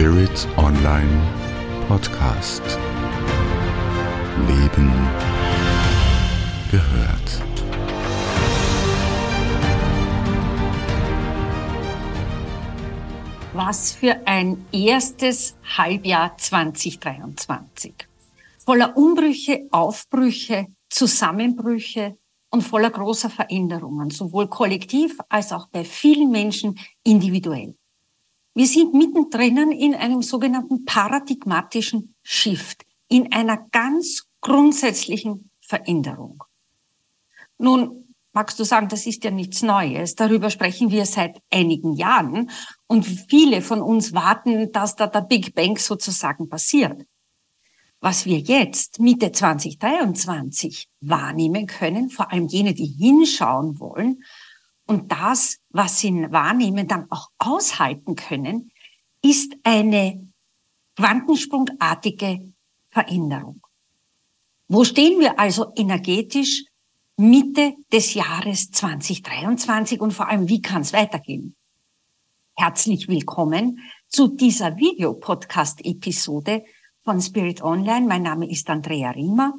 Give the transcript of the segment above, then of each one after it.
Spirit Online Podcast. Leben gehört. Was für ein erstes Halbjahr 2023. Voller Umbrüche, Aufbrüche, Zusammenbrüche und voller großer Veränderungen, sowohl kollektiv als auch bei vielen Menschen individuell. Wir sind mittendrin in einem sogenannten paradigmatischen Shift, in einer ganz grundsätzlichen Veränderung. Nun, magst du sagen, das ist ja nichts Neues. Darüber sprechen wir seit einigen Jahren und viele von uns warten, dass da der Big Bang sozusagen passiert. Was wir jetzt Mitte 2023 wahrnehmen können, vor allem jene, die hinschauen wollen und das, was sie wahrnehmen, dann auch aushalten können, ist eine quantensprungartige Veränderung. Wo stehen wir also energetisch Mitte des Jahres 2023 und vor allem, wie kann es weitergehen? Herzlich willkommen zu dieser Videopodcast-Episode von Spirit Online. Mein Name ist Andrea Riemer.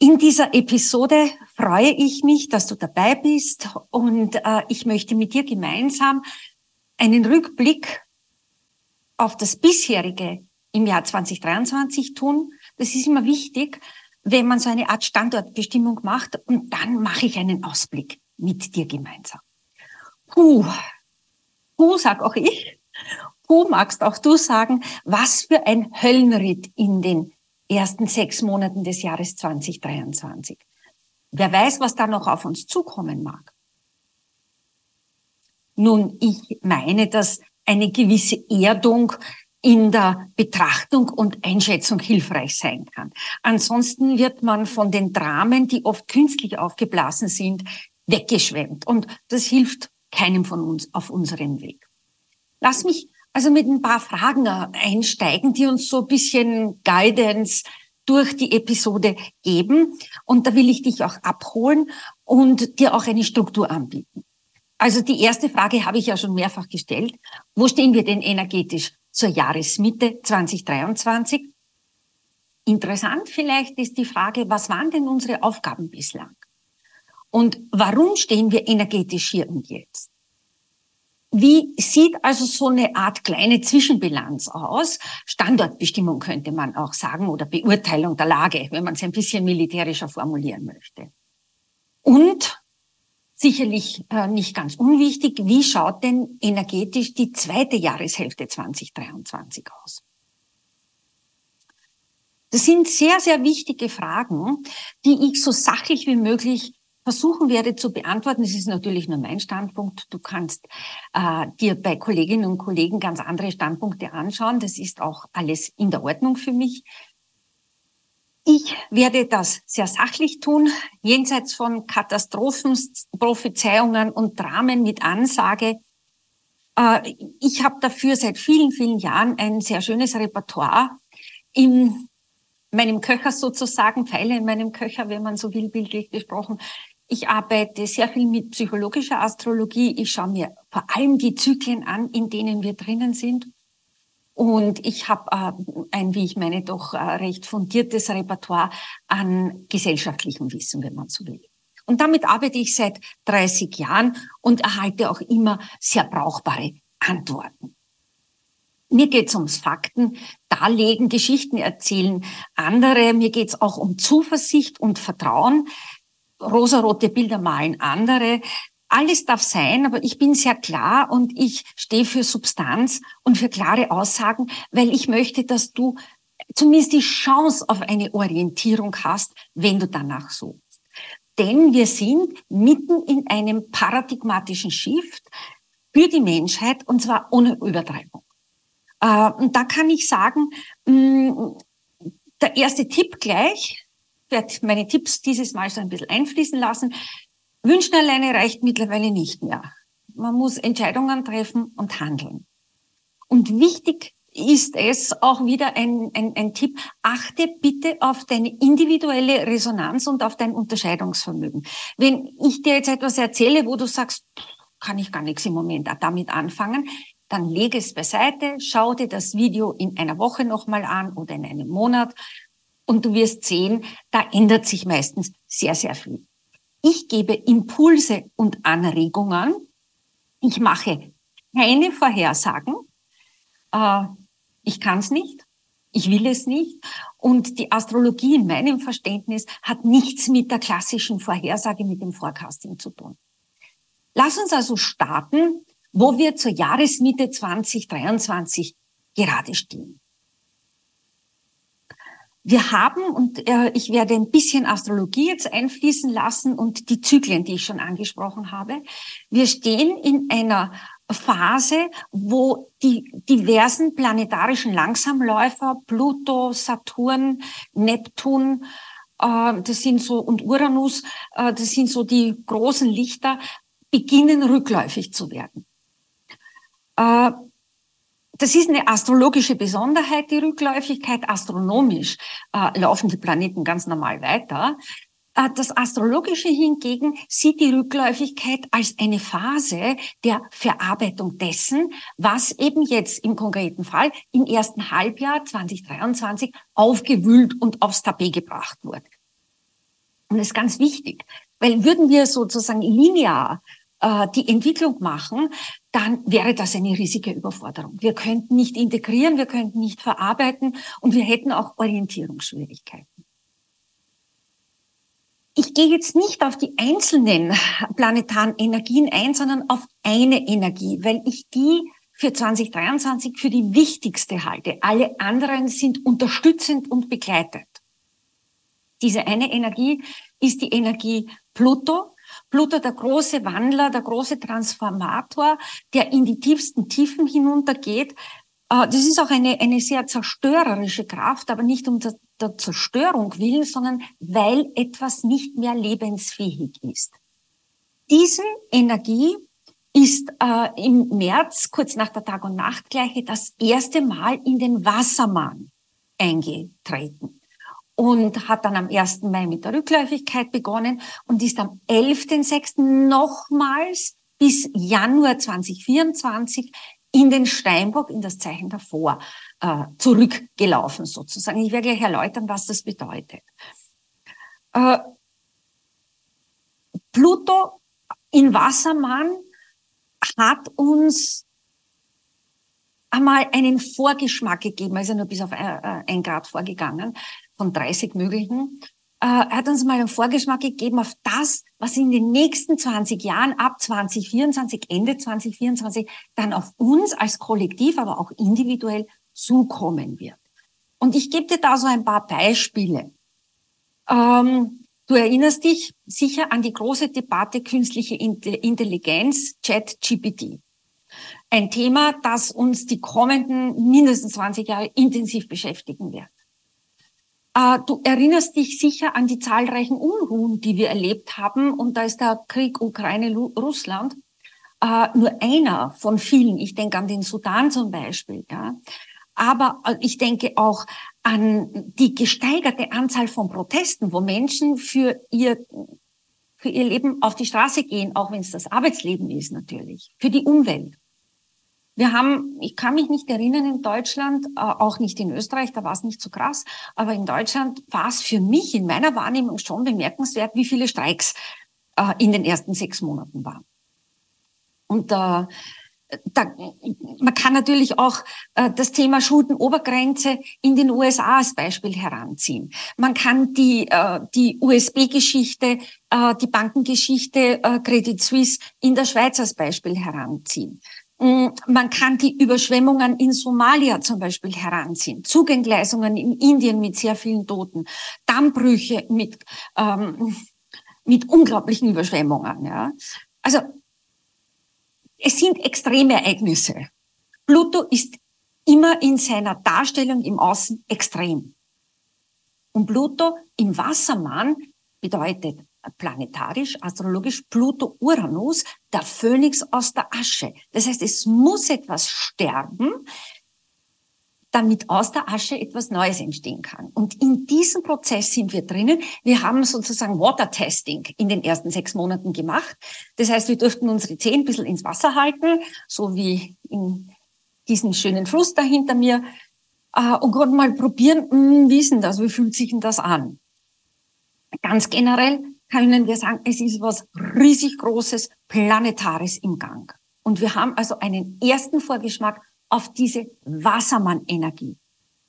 In dieser Episode freue ich mich, dass du dabei bist und äh, ich möchte mit dir gemeinsam einen Rückblick auf das bisherige im Jahr 2023 tun. Das ist immer wichtig, wenn man so eine Art Standortbestimmung macht und dann mache ich einen Ausblick mit dir gemeinsam. Puh, puh, sag auch ich. Puh, magst auch du sagen, was für ein Höllenritt in den ersten sechs Monaten des Jahres 2023. Wer weiß, was da noch auf uns zukommen mag. Nun, ich meine, dass eine gewisse Erdung in der Betrachtung und Einschätzung hilfreich sein kann. Ansonsten wird man von den Dramen, die oft künstlich aufgeblasen sind, weggeschwemmt. Und das hilft keinem von uns auf unserem Weg. Lass mich also mit ein paar Fragen einsteigen, die uns so ein bisschen Guidance durch die Episode geben. Und da will ich dich auch abholen und dir auch eine Struktur anbieten. Also die erste Frage habe ich ja schon mehrfach gestellt. Wo stehen wir denn energetisch zur Jahresmitte 2023? Interessant vielleicht ist die Frage, was waren denn unsere Aufgaben bislang? Und warum stehen wir energetisch hier und jetzt? Wie sieht also so eine Art kleine Zwischenbilanz aus? Standortbestimmung könnte man auch sagen oder Beurteilung der Lage, wenn man es ein bisschen militärischer formulieren möchte. Und sicherlich äh, nicht ganz unwichtig, wie schaut denn energetisch die zweite Jahreshälfte 2023 aus? Das sind sehr, sehr wichtige Fragen, die ich so sachlich wie möglich versuchen werde zu beantworten. Das ist natürlich nur mein Standpunkt. Du kannst äh, dir bei Kolleginnen und Kollegen ganz andere Standpunkte anschauen. Das ist auch alles in der Ordnung für mich. Ich werde das sehr sachlich tun, jenseits von Katastrophen, Prophezeiungen und Dramen mit Ansage. Äh, ich habe dafür seit vielen, vielen Jahren ein sehr schönes Repertoire in meinem Köcher sozusagen, Pfeile in meinem Köcher, wenn man so will, bildlich gesprochen, ich arbeite sehr viel mit psychologischer Astrologie. Ich schaue mir vor allem die Zyklen an, in denen wir drinnen sind. Und ich habe äh, ein, wie ich meine, doch äh, recht fundiertes Repertoire an gesellschaftlichem Wissen, wenn man so will. Und damit arbeite ich seit 30 Jahren und erhalte auch immer sehr brauchbare Antworten. Mir geht's ums Fakten, darlegen, Geschichten erzählen. Andere, mir geht's auch um Zuversicht und Vertrauen rosarote Bilder malen andere. Alles darf sein, aber ich bin sehr klar und ich stehe für Substanz und für klare Aussagen, weil ich möchte, dass du zumindest die Chance auf eine Orientierung hast, wenn du danach suchst. Denn wir sind mitten in einem paradigmatischen Shift für die Menschheit und zwar ohne Übertreibung. Äh, und da kann ich sagen, mm, der erste Tipp gleich, werde meine Tipps dieses Mal so ein bisschen einfließen lassen. Wünschen alleine reicht mittlerweile nicht mehr. Man muss Entscheidungen treffen und handeln. Und wichtig ist es auch wieder ein, ein, ein Tipp, achte bitte auf deine individuelle Resonanz und auf dein Unterscheidungsvermögen. Wenn ich dir jetzt etwas erzähle, wo du sagst, kann ich gar nichts im Moment damit anfangen, dann lege es beiseite, schau dir das Video in einer Woche nochmal an oder in einem Monat und du wirst sehen, da ändert sich meistens sehr, sehr viel. Ich gebe Impulse und Anregungen. Ich mache keine Vorhersagen. Äh, ich kann es nicht. Ich will es nicht. Und die Astrologie in meinem Verständnis hat nichts mit der klassischen Vorhersage, mit dem Forecasting zu tun. Lass uns also starten, wo wir zur Jahresmitte 2023 gerade stehen. Wir haben, und äh, ich werde ein bisschen Astrologie jetzt einfließen lassen und die Zyklen, die ich schon angesprochen habe. Wir stehen in einer Phase, wo die diversen planetarischen Langsamläufer, Pluto, Saturn, Neptun, äh, das sind so, und Uranus, äh, das sind so die großen Lichter, beginnen rückläufig zu werden. Das ist eine astrologische Besonderheit, die Rückläufigkeit. Astronomisch äh, laufen die Planeten ganz normal weiter. Äh, das Astrologische hingegen sieht die Rückläufigkeit als eine Phase der Verarbeitung dessen, was eben jetzt im konkreten Fall im ersten Halbjahr 2023 aufgewühlt und aufs Tapet gebracht wurde. Und das ist ganz wichtig, weil würden wir sozusagen linear äh, die Entwicklung machen, dann wäre das eine riesige Überforderung. Wir könnten nicht integrieren, wir könnten nicht verarbeiten und wir hätten auch Orientierungsschwierigkeiten. Ich gehe jetzt nicht auf die einzelnen planetaren Energien ein, sondern auf eine Energie, weil ich die für 2023 für die wichtigste halte. Alle anderen sind unterstützend und begleitet. Diese eine Energie ist die Energie Pluto, Pluto, der große Wandler, der große Transformator, der in die tiefsten Tiefen hinuntergeht. Äh, das ist auch eine, eine sehr zerstörerische Kraft, aber nicht um der, der Zerstörung willen, sondern weil etwas nicht mehr lebensfähig ist. Diese Energie ist äh, im März, kurz nach der Tag- und Nachtgleiche, das erste Mal in den Wassermann eingetreten und hat dann am 1. Mai mit der Rückläufigkeit begonnen und ist am 11.6. nochmals bis Januar 2024 in den Steinbock, in das Zeichen davor, äh, zurückgelaufen sozusagen. Ich werde gleich erläutern, was das bedeutet. Äh, Pluto in Wassermann hat uns einmal einen Vorgeschmack gegeben, also nur bis auf ein Grad vorgegangen, von 30 möglichen, äh, hat uns mal einen Vorgeschmack gegeben auf das, was in den nächsten 20 Jahren ab 2024, Ende 2024, dann auf uns als Kollektiv, aber auch individuell zukommen wird. Und ich gebe dir da so ein paar Beispiele. Ähm, du erinnerst dich sicher an die große Debatte künstliche Intelligenz, Chat-GPT. Ein Thema, das uns die kommenden mindestens 20 Jahre intensiv beschäftigen wird. Äh, du erinnerst dich sicher an die zahlreichen Unruhen, die wir erlebt haben. Und da ist der Krieg Ukraine-Russland äh, nur einer von vielen. Ich denke an den Sudan zum Beispiel. Aber äh, ich denke auch an die gesteigerte Anzahl von Protesten, wo Menschen für ihr, für ihr Leben auf die Straße gehen, auch wenn es das Arbeitsleben ist natürlich, für die Umwelt. Wir haben, ich kann mich nicht erinnern in Deutschland, äh, auch nicht in Österreich, da war es nicht so krass, aber in Deutschland war es für mich in meiner Wahrnehmung schon bemerkenswert, wie viele Streiks äh, in den ersten sechs Monaten waren. Und äh, da, man kann natürlich auch äh, das Thema Schuldenobergrenze in den USA als Beispiel heranziehen. Man kann die, äh, die USB-Geschichte, äh, die Bankengeschichte äh, Credit Suisse in der Schweiz als Beispiel heranziehen. Mm, man kann die Überschwemmungen in Somalia zum Beispiel heranziehen, Zugentgleisungen in Indien mit sehr vielen Toten, Dammbrüche mit, ähm, mit unglaublichen Überschwemmungen. Ja. Also es sind Extremereignisse. Pluto ist immer in seiner Darstellung im Außen extrem. Und Pluto im Wassermann bedeutet planetarisch, astrologisch Pluto-Uranus, der Phönix aus der Asche. Das heißt, es muss etwas sterben, damit aus der Asche etwas Neues entstehen kann. Und in diesem Prozess sind wir drinnen. Wir haben sozusagen Water Testing in den ersten sechs Monaten gemacht. Das heißt, wir durften unsere Zehen ein bisschen ins Wasser halten, so wie in diesen schönen Fluss da hinter mir äh, und konnte mal probieren, hm, wie ist denn das, wie fühlt sich denn das an? Ganz generell können wir sagen, es ist was riesig Großes, Planetares im Gang. Und wir haben also einen ersten Vorgeschmack auf diese Wassermann-Energie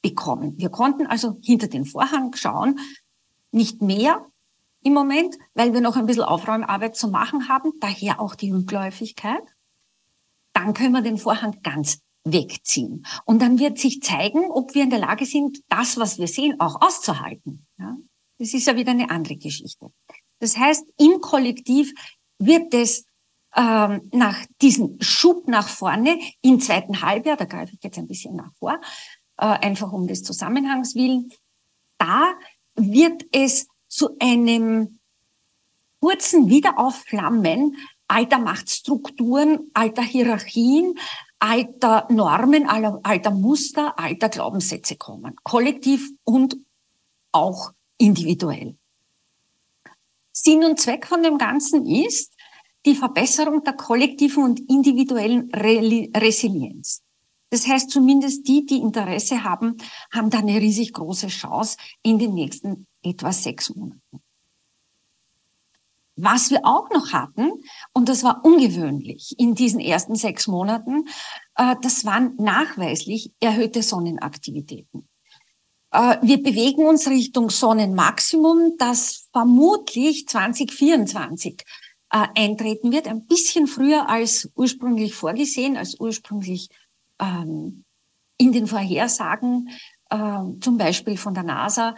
bekommen. Wir konnten also hinter den Vorhang schauen, nicht mehr im Moment, weil wir noch ein bisschen Aufräumarbeit zu machen haben, daher auch die Rückläufigkeit. Dann können wir den Vorhang ganz wegziehen. Und dann wird sich zeigen, ob wir in der Lage sind, das, was wir sehen, auch auszuhalten. Ja? Das ist ja wieder eine andere Geschichte. Das heißt, im Kollektiv wird es ähm, nach diesem Schub nach vorne im zweiten Halbjahr, da greife ich jetzt ein bisschen nach vor, äh, einfach um des Zusammenhangs willen, da wird es zu einem kurzen Wiederaufflammen alter Machtstrukturen, alter Hierarchien, alter Normen, alter Muster, alter Glaubenssätze kommen. Kollektiv und auch individuell. Sinn und Zweck von dem Ganzen ist die Verbesserung der kollektiven und individuellen Resilienz. Das heißt, zumindest die, die Interesse haben, haben da eine riesig große Chance in den nächsten etwa sechs Monaten. Was wir auch noch hatten, und das war ungewöhnlich in diesen ersten sechs Monaten, äh, das waren nachweislich erhöhte Sonnenaktivitäten. Äh, wir bewegen uns Richtung Sonnenmaximum, das vermutlich 2024 äh, eintreten wird, ein bisschen früher als ursprünglich vorgesehen, als ursprünglich ähm, in den Vorhersagen, zum Beispiel von der NASA,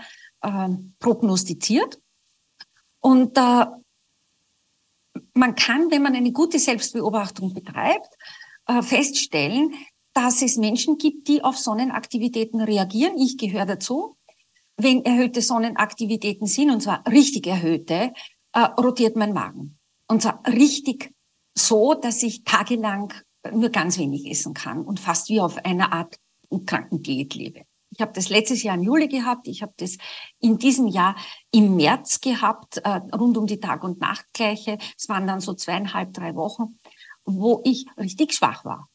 prognostiziert. Und man kann, wenn man eine gute Selbstbeobachtung betreibt, äh, feststellen, dass es Menschen gibt, die auf Sonnenaktivitäten reagieren. Ich gehöre dazu. Wenn erhöhte Sonnenaktivitäten sind, und zwar richtig erhöhte, äh, rotiert mein Magen. Und zwar richtig so, dass ich tagelang nur ganz wenig essen kann und fast wie auf einer Art Krankendiät lebe. Ich habe das letztes Jahr im Juli gehabt. Ich habe das in diesem Jahr im März gehabt, äh, rund um die Tag- und Nachtgleiche. Es waren dann so zweieinhalb, drei Wochen, wo ich richtig schwach war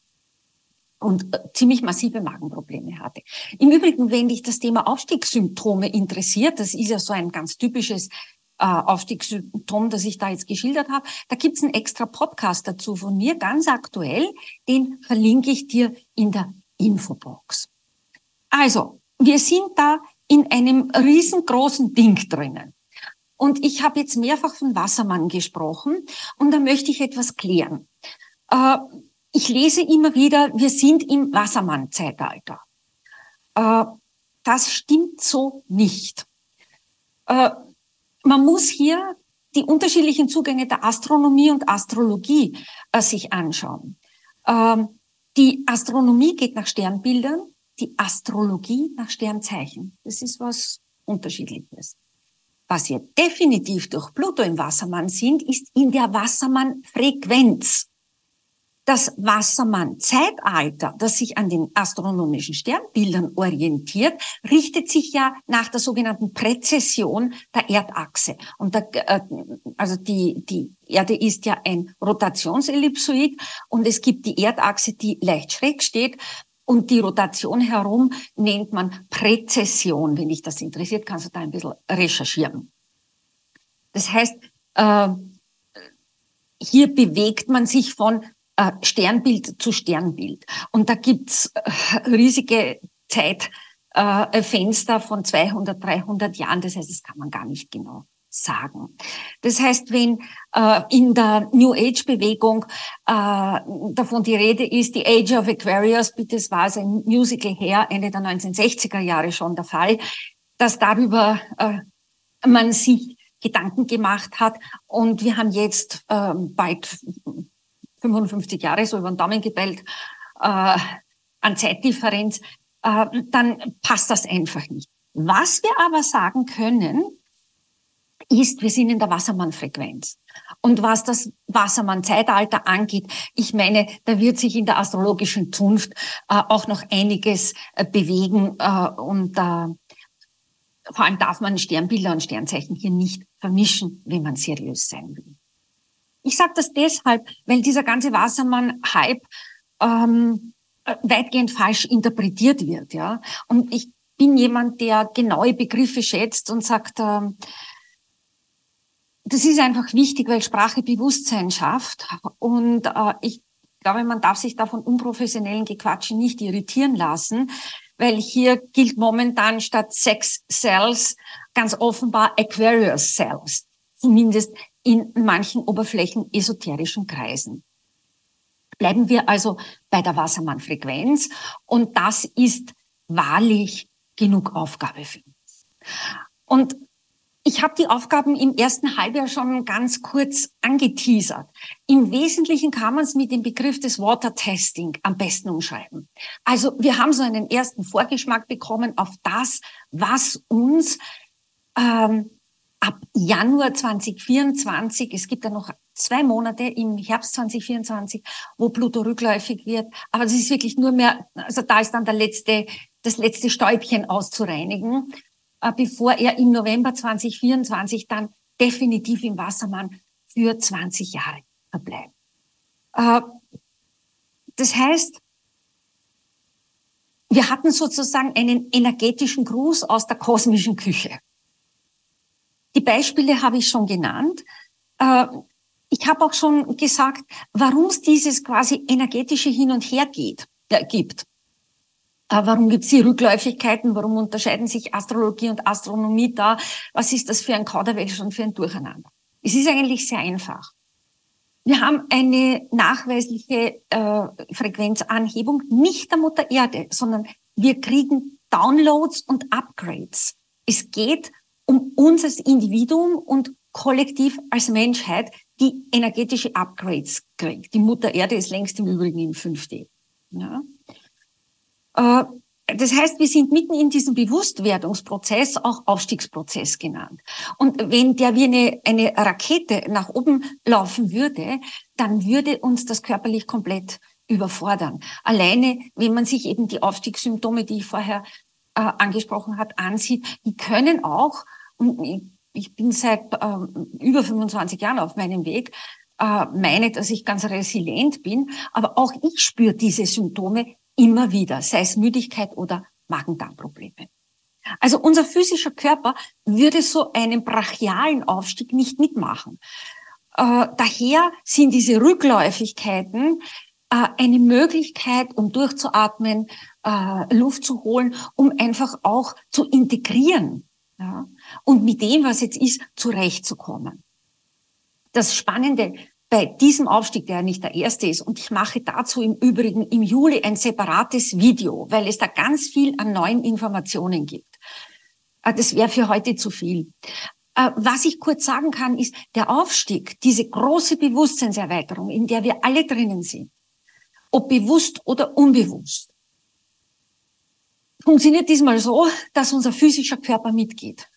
und äh, ziemlich massive Magenprobleme hatte. Im Übrigen, wenn dich das Thema Aufstiegssymptome interessiert, das ist ja so ein ganz typisches äh, Aufstiegssymptom, das ich da jetzt geschildert habe, da gibt's einen extra Podcast dazu von mir, ganz aktuell, den verlinke ich dir in der Infobox. Also, wir sind da in einem riesengroßen Ding drinnen. Und ich habe jetzt mehrfach von Wassermann gesprochen und da möchte ich etwas klären. Äh, ich lese immer wieder, wir sind im Wassermann-Zeitalter. Äh, das stimmt so nicht. Äh, man muss hier die unterschiedlichen Zugänge der Astronomie und Astrologie sich anschauen. Ähm, die Astronomie geht nach Sternbildern, die Astrologie nach Sternzeichen. Das ist was Unterschiedliches. Was wir definitiv durch Pluto im Wassermann sind, ist in der Wassermann-Frequenz das Wassermann-Zeitalter, das sich an den astronomischen Sternbildern orientiert, richtet sich ja nach der sogenannten Präzession der Erdachse. Und der, äh, also die, die Erde ist ja ein Rotationsellipsoid und es gibt die Erdachse, die leicht schräg steht. Und die Rotation herum nennt man Präzession. Wenn dich das interessiert, kannst du da ein bisschen recherchieren. Das heißt, äh, hier bewegt man sich von äh, Sternbild zu Sternbild. Und da gibt's äh, riesige Zeitfenster äh, von 200, 300 Jahren. Das heißt, das kann man gar nicht genau sagen. Das heißt, wenn äh, in der New Age Bewegung äh, davon die Rede ist, die Age of Aquarius, bitte, es war ein Musical her, Ende der 1960er Jahre schon der Fall, dass darüber äh, man sich Gedanken gemacht hat und wir haben jetzt äh, bald 55 Jahre, so über den Daumen gebellt, äh, an Zeitdifferenz, äh, dann passt das einfach nicht. Was wir aber sagen können, ist, wir sind in der Wassermann-Frequenz. Und was das Wassermann-Zeitalter angeht, ich meine, da wird sich in der astrologischen Zunft äh, auch noch einiges äh, bewegen äh, und vor allem darf man Sternbilder und Sternzeichen hier nicht vermischen, wenn man seriös sein will. Ich sage das deshalb, weil dieser ganze Wassermann-Hype ähm, äh, weitgehend falsch interpretiert wird, ja. Und ich bin jemand, der genaue Begriffe schätzt und sagt, äh, das ist einfach wichtig, weil Sprache Bewusstsein schafft. Und äh, ich glaube, man darf sich da von unprofessionellen Gequatschen nicht irritieren lassen, weil hier gilt momentan statt Sex Cells ganz offenbar Aquarius Cells, zumindest in manchen Oberflächen esoterischen Kreisen. Bleiben wir also bei der Wassermann-Frequenz und das ist wahrlich genug Aufgabe für uns. Und ich habe die Aufgaben im ersten Halbjahr schon ganz kurz angeteasert. Im Wesentlichen kann man es mit dem Begriff des Water Testing am besten umschreiben. Also wir haben so einen ersten Vorgeschmack bekommen auf das, was uns ähm, ab Januar 2024, es gibt ja noch zwei Monate im Herbst 2024, wo Pluto rückläufig wird, aber das ist wirklich nur mehr, also da ist dann der letzte, das letzte Stäubchen auszureinigen. Äh, bevor er im November 2024 dann definitiv im Wassermann für 20 Jahre verbleibt. Äh, das heißt, wir hatten sozusagen einen energetischen Gruß aus der kosmischen Küche. Die Beispiele habe ich schon genannt. Äh, ich habe auch schon gesagt, warum es dieses quasi energetische Hin und Her geht, äh, gibt. Äh, warum gibt es die Rückläufigkeiten? Warum unterscheiden sich Astrologie und Astronomie da? Was ist das für ein Kauderwelsch und für ein Durcheinander? Es ist eigentlich sehr einfach. Wir haben eine nachweisliche äh, Frequenzanhebung nicht der Mutter Erde, sondern wir kriegen Downloads und Upgrades. Es geht um uns als Individuum und kollektiv als Menschheit, die energetische Upgrades kriegt. Die Mutter Erde ist längst im Übrigen in 5D. Ja? Äh, das heißt, wir sind mitten in diesem Bewusstwerdungsprozess, auch Aufstiegsprozess genannt. Und wenn der wie eine, eine Rakete nach oben laufen würde, dann würde uns das körperlich komplett überfordern. Alleine, wenn man sich eben die Aufstiegssymptome, die ich vorher äh, angesprochen hat, ansieht, die können auch, und ich bin seit äh, über 25 Jahren auf meinem Weg, äh, meine, dass ich ganz resilient bin, aber auch ich spüre diese Symptome immer wieder, sei es Müdigkeit oder Magen-Darm-Probleme. Also unser physischer Körper würde so einen brachialen Aufstieg nicht mitmachen. Äh, daher sind diese Rückläufigkeiten äh, eine Möglichkeit, um durchzuatmen, äh, Luft zu holen, um einfach auch zu integrieren ja, und mit dem, was jetzt ist, zurechtzukommen. Das Spannende bei diesem Aufstieg, der ja nicht der erste ist, und ich mache dazu im Übrigen im Juli ein separates Video, weil es da ganz viel an neuen Informationen gibt. Äh, das wäre für heute zu viel. Äh, was ich kurz sagen kann, ist, der Aufstieg, diese große Bewusstseinserweiterung, in der wir alle drinnen sind, ob bewusst oder unbewusst, funktioniert diesmal so, dass unser physischer Körper mitgeht.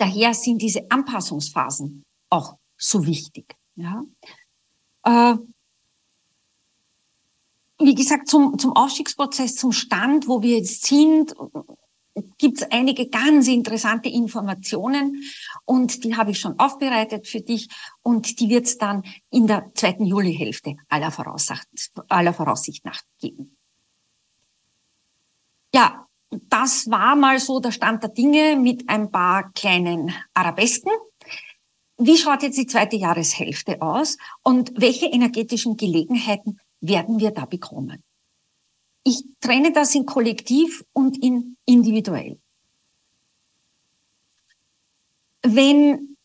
Daher sind diese Anpassungsphasen auch so wichtig. Ja. Äh, wie gesagt, zum, zum Aufstiegsprozess, zum Stand, wo wir jetzt sind, gibt es einige ganz interessante Informationen und die habe ich schon aufbereitet für dich und die wird es dann in der zweiten Julihälfte aller Voraussicht, aller Voraussicht nach geben. Ja, das war mal so der Stand der Dinge mit ein paar kleinen Arabesken. Wie schaut jetzt die zweite Jahreshälfte aus und welche energetischen Gelegenheiten werden wir da bekommen? Ich trenne das in kollektiv und in individuell. Wenn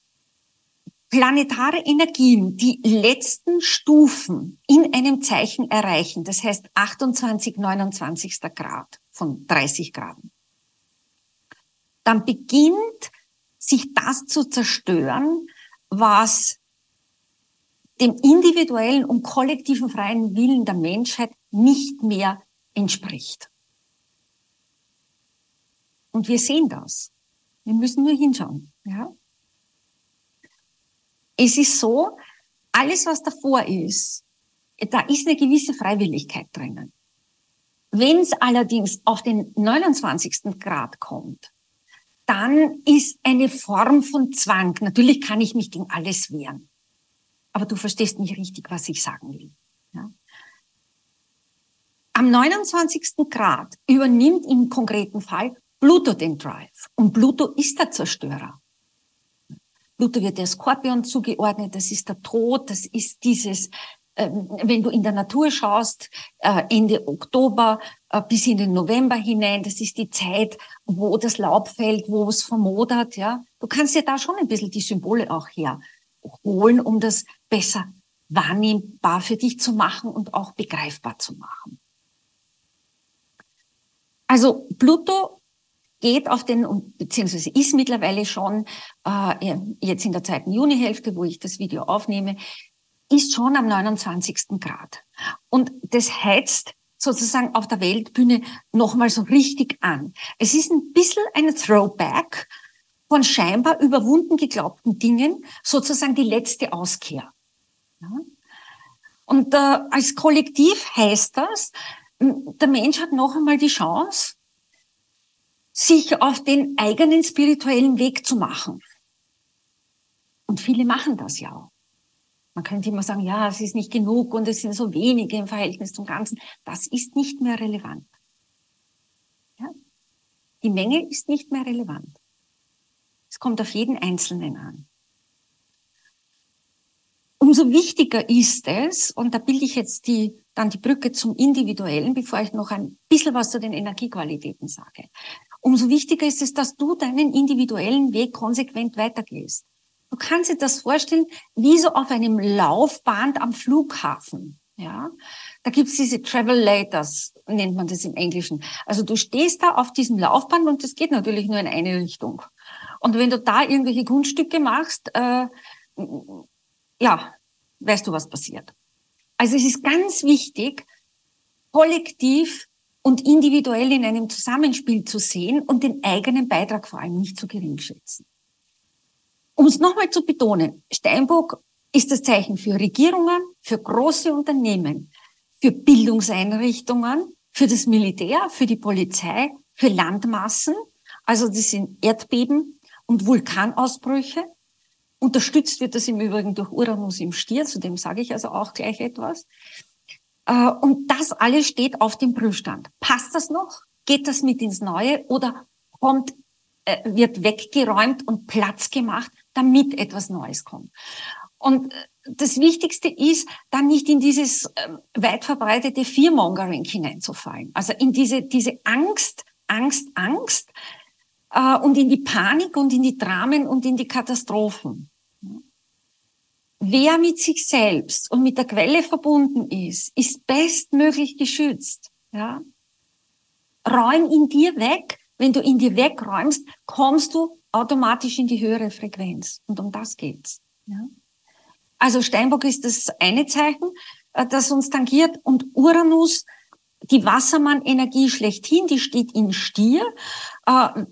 planetare Energien die letzten Stufen in einem Zeichen erreichen, das heißt 28, 29. Grad von 30 Grad, dann beginnt sich das zu zerstören, was dem individuellen und kollektiven freien Willen der Menschheit nicht mehr entspricht. Und wir sehen das. Wir müssen nur hinschauen. Ja? Es ist so, alles, was davor ist, da ist eine gewisse Freiwilligkeit drinnen. Wenn es allerdings auf den 29. Grad kommt, dann ist eine Form von Zwang. Natürlich kann ich mich gegen alles wehren. Aber du verstehst nicht richtig, was ich sagen will. Ja? Am 29. Grad übernimmt im konkreten Fall Pluto den Drive. Und Pluto ist der Zerstörer. Pluto wird der Skorpion zugeordnet, das ist der Tod, das ist dieses, wenn du in der Natur schaust, äh, Ende Oktober äh, bis in den November hinein, das ist die Zeit, wo das Laub fällt, wo es vermodert, ja. Du kannst dir da schon ein bisschen die Symbole auch herholen, um das besser wahrnehmbar für dich zu machen und auch begreifbar zu machen. Also Pluto geht auf den, beziehungsweise ist mittlerweile schon äh, jetzt in der zweiten Junihälfte, wo ich das Video aufnehme, ist schon am 29. Grad. Und das heizt sozusagen auf der Weltbühne nochmal so richtig an. Es ist ein bisschen ein Throwback von scheinbar überwunden geglaubten Dingen, sozusagen die letzte Auskehr. Ja? Und äh, als Kollektiv heißt das, der Mensch hat noch einmal die Chance, sich auf den eigenen spirituellen Weg zu machen. Und viele machen das ja auch. Man könnte immer sagen, ja, es ist nicht genug und es sind so wenige im Verhältnis zum Ganzen. Das ist nicht mehr relevant. Ja? Die Menge ist nicht mehr relevant. Es kommt auf jeden Einzelnen an. Umso wichtiger ist es, und da bilde ich jetzt die, dann die Brücke zum Individuellen, bevor ich noch ein bisschen was zu den Energiequalitäten sage umso wichtiger ist es, dass du deinen individuellen Weg konsequent weitergehst. Du kannst dir das vorstellen, wie so auf einem Laufband am Flughafen. Ja, da gibt's diese Travel Laters, nennt man das im Englischen. Also du stehst da auf diesem Laufband und das geht natürlich nur in eine Richtung. Und wenn du da irgendwelche Grundstücke machst, äh, ja, weißt du, was passiert. Also es ist ganz wichtig, kollektiv und individuell in einem Zusammenspiel zu sehen und den eigenen Beitrag vor allem nicht zu gering schätzen. Um es nochmal zu betonen, Steinbock ist das Zeichen für Regierungen, für große Unternehmen, für Bildungseinrichtungen, für das Militär, für die Polizei, für Landmassen, also das sind Erdbeben und Vulkanausbrüche. Unterstützt wird das im Übrigen durch Uranus im Stier, zu dem sage ich also auch gleich etwas. Äh, und das alles steht auf dem Prüfstand. Passt das noch? Geht das mit ins Neue oder kommt, äh, wird weggeräumt und Platz gemacht, damit etwas Neues kommt? Und äh, das Wichtigste ist, dann nicht in dieses ähm, weit verbreitete Fearmongering hineinzufallen. Also in diese, diese Angst, Angst, Angst und in die Panik und in die Dramen und in die Katastrophen. Wer mit sich selbst und mit der Quelle verbunden ist, ist bestmöglich geschützt. Ja? Räum in dir weg. Wenn du in dir wegräumst, kommst du automatisch in die höhere Frequenz. Und um das geht's. Ja? Also Steinbock ist das eine Zeichen, äh, das uns tangiert. Und Uranus, die Wassermann-Energie schlechthin, die steht in Stier. Äh,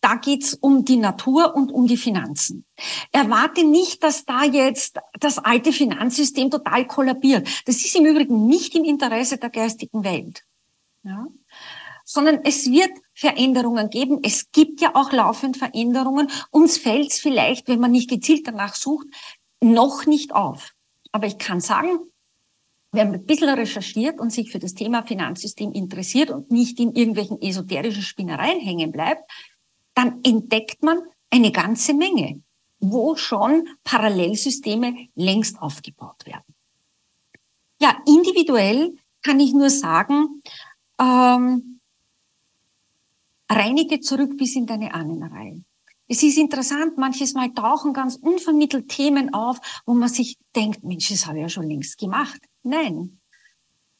da geht's um die Natur und um die Finanzen. Erwarte nicht, dass da jetzt das alte Finanzsystem total kollabiert. Das ist im Übrigen nicht im Interesse der geistigen Welt. Ja? Sondern es wird Veränderungen geben. Es gibt ja auch laufend Veränderungen. Uns fällt's vielleicht, wenn man nicht gezielt danach sucht, noch nicht auf. Aber ich kann sagen, wer ein bisschen recherchiert und sich für das Thema Finanzsystem interessiert und nicht in irgendwelchen esoterischen Spinnereien hängen bleibt, dann entdeckt man eine ganze Menge, wo schon Parallelsysteme längst aufgebaut werden. Ja, individuell kann ich nur sagen, ähm, reinige zurück bis in deine Ahnenreihe. Es ist interessant, manches Mal tauchen ganz unvermittelt Themen auf, wo man sich denkt, Mensch, das habe ich ja schon längst gemacht. Nein.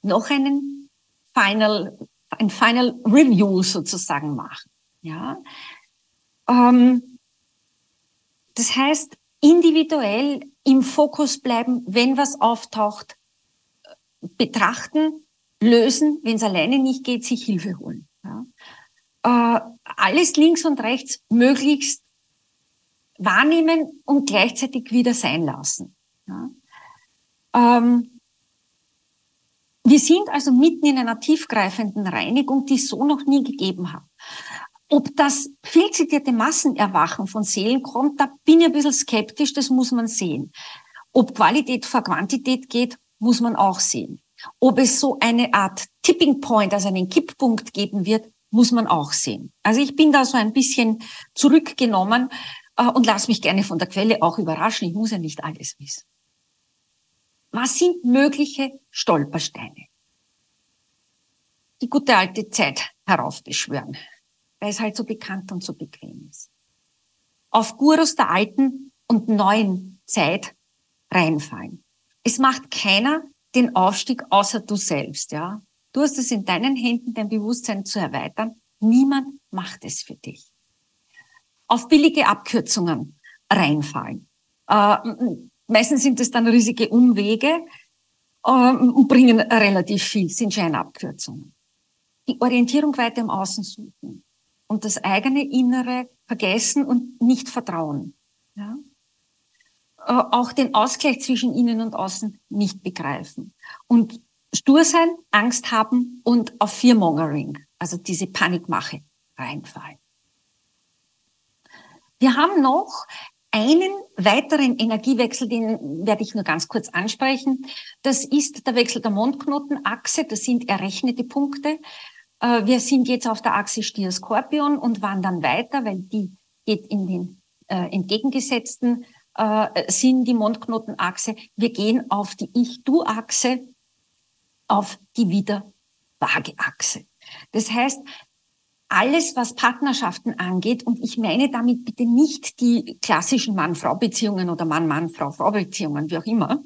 Noch einen Final, ein Final Review sozusagen machen. Ja. Ähm, das heißt, individuell im Fokus bleiben, wenn was auftaucht, betrachten, lösen, wenn es alleine nicht geht, sich Hilfe holen. Äh, alles links und rechts möglichst wahrnehmen und gleichzeitig wieder sein lassen. Ja. Ähm, wir sind also mitten in einer tiefgreifenden Reinigung, die es so noch nie gegeben hat. Ob das viel zitierte Massenerwachen von Seelen kommt, da bin ich ein bisschen skeptisch, das muss man sehen. Ob Qualität vor Quantität geht, muss man auch sehen. Ob es so eine Art Tipping Point, also einen Kipppunkt geben wird, muss man auch sehen. Also ich bin da so ein bisschen zurückgenommen äh, und lass mich gerne von der Quelle auch überraschen. Ich muss ja nicht alles wissen. Was sind mögliche Stolpersteine? Die gute alte Zeit heraufbeschwören, weil es halt so bekannt und so bequem ist. Auf Gurus der alten und neuen Zeit reinfallen. Es macht keiner den Aufstieg außer du selbst, ja. Du hast es in deinen Händen, dein Bewusstsein zu erweitern. Niemand macht es für dich. Auf billige Abkürzungen reinfallen. Äh, meistens sind es dann riesige Umwege äh, und bringen relativ viel, sind Scheinabkürzungen. Die Orientierung weiter im Außen suchen und das eigene Innere vergessen und nicht vertrauen. Ja? Äh, auch den Ausgleich zwischen innen und außen nicht begreifen. Und stur sein, Angst haben und auf Fearmongering, also diese Panikmache, reinfallen. Wir haben noch einen weiteren Energiewechsel, den werde ich nur ganz kurz ansprechen. Das ist der Wechsel der Mondknotenachse. Das sind errechnete Punkte. Äh, wir sind jetzt auf der Achse Stier-Skorpion und wandern weiter, weil die geht in den äh, entgegengesetzten äh, Sinn, die Mondknotenachse. Wir gehen auf die Ich-Du-Achse auf die Wieder-Waage-Achse. Das heißt, alles, was Partnerschaften angeht, und ich meine damit bitte nicht die klassischen Mann-Frau-Beziehungen oder Mann-Mann-Frau-Frau-Beziehungen, wie auch immer,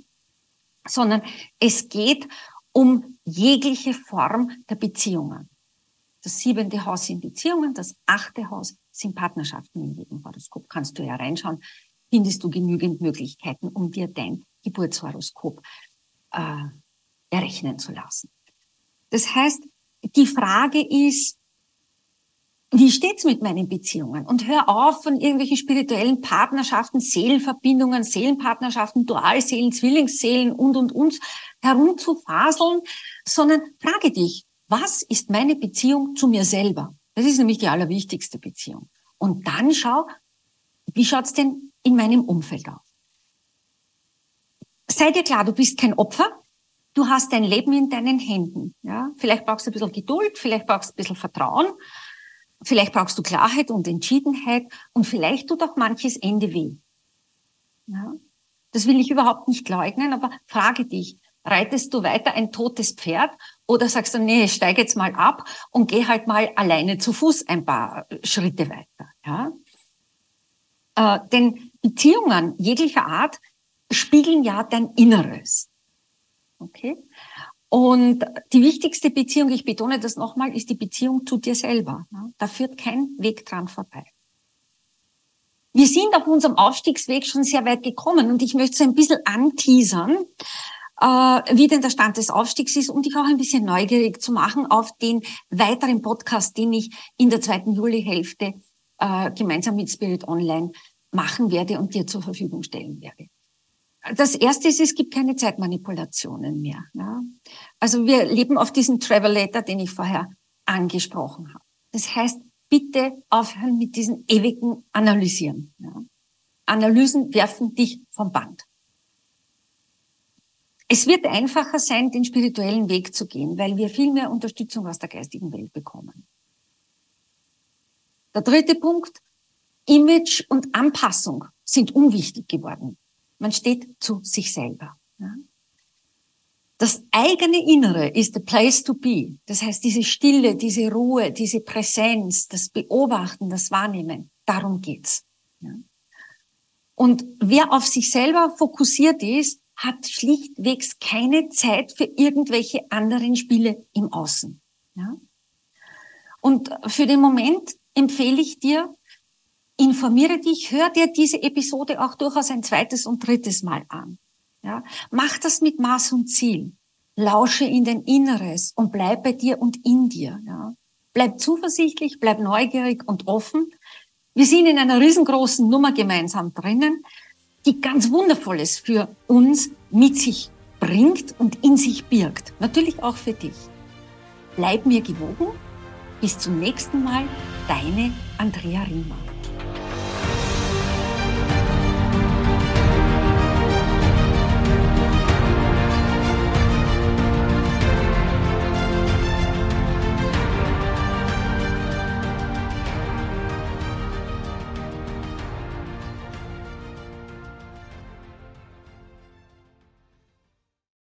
sondern es geht um jegliche Form der Beziehungen. Das siebente Haus sind Beziehungen, das achte Haus sind Partnerschaften in jedem Horoskop. Kannst du ja reinschauen, findest du genügend Möglichkeiten, um dir dein Geburtshoroskop äh, errechnen zu lassen. Das heißt, die Frage ist, wie steht's mit meinen Beziehungen? Und hör auf von irgendwelchen spirituellen Partnerschaften, Seelenverbindungen, Seelenpartnerschaften, Dualseelen, Zwillingsseelen und, und, und herumzufaseln, sondern frage dich, was ist meine Beziehung zu mir selber? Das ist nämlich die allerwichtigste Beziehung. Und dann schau, wie schaut's denn in meinem Umfeld aus? Sei dir klar, du bist kein Opfer, du hast dein Leben in deinen Händen. Ja? Vielleicht brauchst du ein bisschen Geduld, vielleicht brauchst du ein bisschen Vertrauen, vielleicht brauchst du Klarheit und Entschiedenheit und vielleicht tut auch manches Ende weh. Ja? Das will ich überhaupt nicht leugnen, aber frage dich, reitest du weiter ein totes Pferd oder sagst du, nee, steig jetzt mal ab und geh halt mal alleine zu Fuß ein paar Schritte weiter. Ja? Äh, denn Beziehungen jeglicher Art spiegeln ja dein Inneres. Okay? Und die wichtigste Beziehung, ich betone das nochmal, ist die Beziehung zu dir selber. Da führt kein Weg dran vorbei. Wir sind auf unserem Aufstiegsweg schon sehr weit gekommen und ich möchte so ein bisschen anteasern, äh, wie denn der Stand des Aufstiegs ist und dich auch ein bisschen neugierig zu machen auf den weiteren Podcast, den ich in der zweiten Julihälfte äh, gemeinsam mit Spirit Online machen werde und dir zur Verfügung stellen werde. Das erste ist, es gibt keine Zeitmanipulationen mehr. Ja. Also wir leben auf diesem Travelator, den ich vorher angesprochen habe. Das heißt, bitte aufhören mit diesen ewigen Analysieren. Ja. Analysen werfen dich vom Band. Es wird einfacher sein, den spirituellen Weg zu gehen, weil wir viel mehr Unterstützung aus der geistigen Welt bekommen. Der dritte Punkt, Image und Anpassung sind unwichtig geworden. Man steht zu sich selber. Das eigene Innere ist the place to be. Das heißt, diese Stille, diese Ruhe, diese Präsenz, das Beobachten, das Wahrnehmen, darum geht's. Und wer auf sich selber fokussiert ist, hat schlichtwegs keine Zeit für irgendwelche anderen Spiele im Außen. Und für den Moment empfehle ich dir, informiere dich, hör dir diese Episode auch durchaus ein zweites und drittes Mal an. Ja, mach das mit Maß und Ziel. Lausche in dein Inneres und bleib bei dir und in dir. Ja. Bleib zuversichtlich, bleib neugierig und offen. Wir sind in einer riesengroßen Nummer gemeinsam drinnen, die ganz Wundervolles für uns mit sich bringt und in sich birgt. Natürlich auch für dich. Bleib mir gewogen. Bis zum nächsten Mal, deine Andrea Riemann.